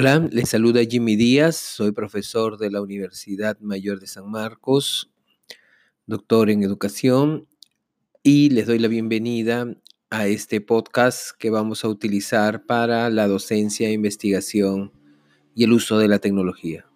Hola, les saluda Jimmy Díaz, soy profesor de la Universidad Mayor de San Marcos, doctor en educación, y les doy la bienvenida a este podcast que vamos a utilizar para la docencia, investigación y el uso de la tecnología.